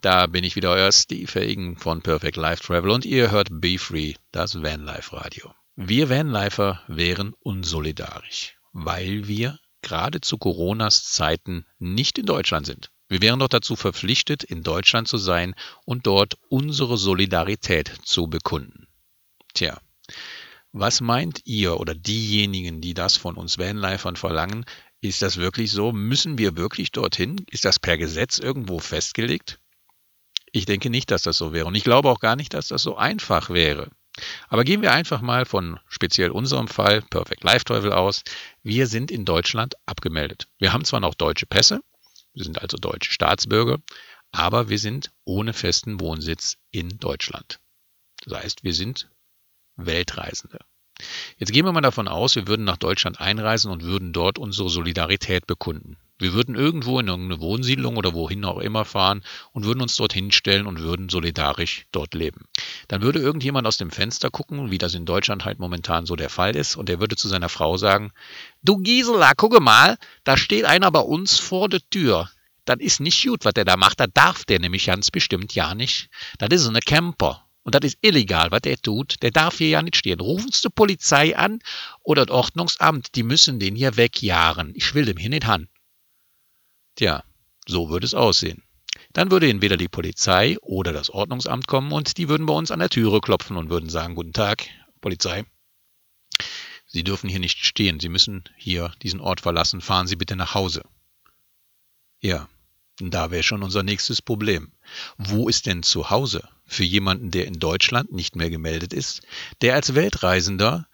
da bin ich wieder euer Steve Hagen von Perfect Life Travel und ihr hört Be Free, das Vanlife Radio. Wir Vanlifer wären unsolidarisch, weil wir gerade zu Coronas Zeiten nicht in Deutschland sind. Wir wären doch dazu verpflichtet, in Deutschland zu sein und dort unsere Solidarität zu bekunden. Tja, was meint ihr oder diejenigen, die das von uns Vanlifern verlangen? Ist das wirklich so? Müssen wir wirklich dorthin? Ist das per Gesetz irgendwo festgelegt? Ich denke nicht, dass das so wäre. Und ich glaube auch gar nicht, dass das so einfach wäre. Aber gehen wir einfach mal von speziell unserem Fall Perfect Life Teufel aus. Wir sind in Deutschland abgemeldet. Wir haben zwar noch deutsche Pässe, wir sind also deutsche Staatsbürger, aber wir sind ohne festen Wohnsitz in Deutschland. Das heißt, wir sind Weltreisende. Jetzt gehen wir mal davon aus, wir würden nach Deutschland einreisen und würden dort unsere Solidarität bekunden. Wir würden irgendwo in irgendeine Wohnsiedlung oder wohin auch immer fahren und würden uns dort hinstellen und würden solidarisch dort leben. Dann würde irgendjemand aus dem Fenster gucken, wie das in Deutschland halt momentan so der Fall ist, und er würde zu seiner Frau sagen, du Gisela, gucke mal, da steht einer bei uns vor der Tür. Das ist nicht gut, was der da macht. Da darf der nämlich ganz bestimmt ja nicht. Das ist eine Camper. Und das ist illegal, was der tut. Der darf hier ja nicht stehen. Rufen Sie die Polizei an oder das Ordnungsamt. Die müssen den hier wegjagen. Ich will dem hier nicht han. Tja, so würde es aussehen. Dann würde entweder die Polizei oder das Ordnungsamt kommen und die würden bei uns an der Türe klopfen und würden sagen, guten Tag, Polizei. Sie dürfen hier nicht stehen. Sie müssen hier diesen Ort verlassen. Fahren Sie bitte nach Hause. Ja, da wäre schon unser nächstes Problem. Wo ist denn zu Hause für jemanden, der in Deutschland nicht mehr gemeldet ist, der als Weltreisender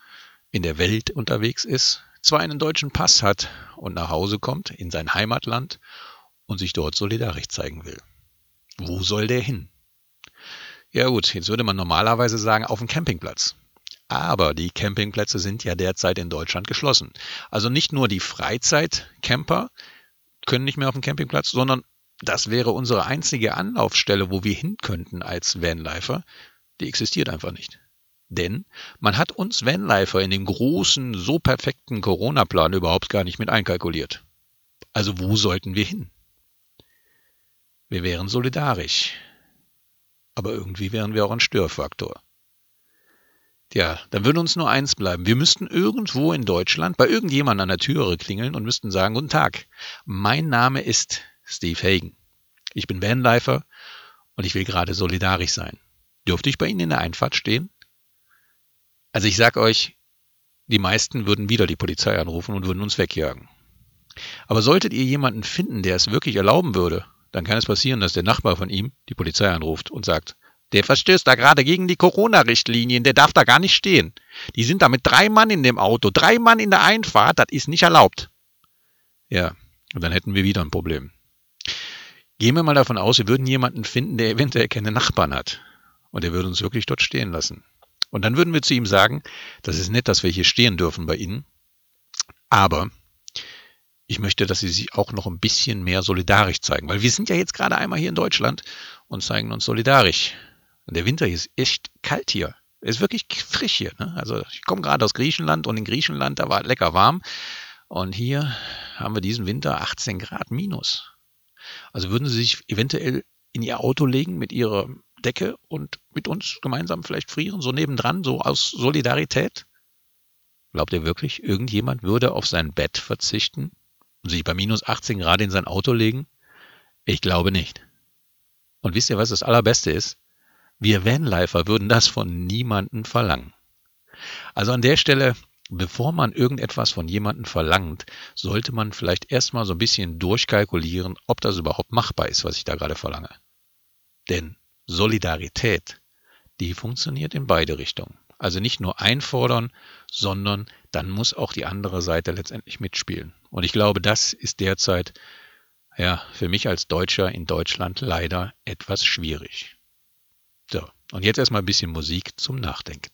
in der Welt unterwegs ist, zwar einen deutschen Pass hat und nach Hause kommt, in sein Heimatland und sich dort solidarisch zeigen will. Wo soll der hin? Ja gut, jetzt würde man normalerweise sagen, auf dem Campingplatz. Aber die Campingplätze sind ja derzeit in Deutschland geschlossen. Also nicht nur die Freizeitcamper können nicht mehr auf dem Campingplatz, sondern das wäre unsere einzige Anlaufstelle, wo wir hin könnten als Vanlifer. Die existiert einfach nicht. Denn man hat uns Vanlifer in dem großen, so perfekten Corona-Plan überhaupt gar nicht mit einkalkuliert. Also wo sollten wir hin? Wir wären solidarisch. Aber irgendwie wären wir auch ein Störfaktor. Tja, dann würde uns nur eins bleiben. Wir müssten irgendwo in Deutschland bei irgendjemand an der Türe klingeln und müssten sagen, guten Tag, mein Name ist Steve Hagen. Ich bin Vanlifer und ich will gerade solidarisch sein. Dürfte ich bei Ihnen in der Einfahrt stehen? Also ich sag euch, die meisten würden wieder die Polizei anrufen und würden uns wegjagen. Aber solltet ihr jemanden finden, der es wirklich erlauben würde, dann kann es passieren, dass der Nachbar von ihm die Polizei anruft und sagt, der verstößt da gerade gegen die Corona-Richtlinien, der darf da gar nicht stehen. Die sind da mit drei Mann in dem Auto, drei Mann in der Einfahrt, das ist nicht erlaubt. Ja, und dann hätten wir wieder ein Problem. Gehen wir mal davon aus, wir würden jemanden finden, der eventuell keine Nachbarn hat. Und der würde uns wirklich dort stehen lassen. Und dann würden wir zu ihm sagen, das ist nett, dass wir hier stehen dürfen bei Ihnen. Aber ich möchte, dass Sie sich auch noch ein bisschen mehr solidarisch zeigen. Weil wir sind ja jetzt gerade einmal hier in Deutschland und zeigen uns solidarisch. Und der Winter ist echt kalt hier. Es ist wirklich frisch hier. Ne? Also ich komme gerade aus Griechenland und in Griechenland, da war lecker warm. Und hier haben wir diesen Winter 18 Grad minus. Also würden Sie sich eventuell in Ihr Auto legen mit Ihrer Decke und mit uns gemeinsam vielleicht frieren, so nebendran, so aus Solidarität? Glaubt ihr wirklich, irgendjemand würde auf sein Bett verzichten und sich bei minus 18 Grad in sein Auto legen? Ich glaube nicht. Und wisst ihr, was das Allerbeste ist? Wir Vanlifer würden das von niemandem verlangen. Also an der Stelle bevor man irgendetwas von jemandem verlangt, sollte man vielleicht erstmal so ein bisschen durchkalkulieren, ob das überhaupt machbar ist, was ich da gerade verlange. Denn Solidarität, die funktioniert in beide Richtungen. Also nicht nur einfordern, sondern dann muss auch die andere Seite letztendlich mitspielen. Und ich glaube, das ist derzeit ja für mich als Deutscher in Deutschland leider etwas schwierig. So, und jetzt erstmal ein bisschen Musik zum Nachdenken.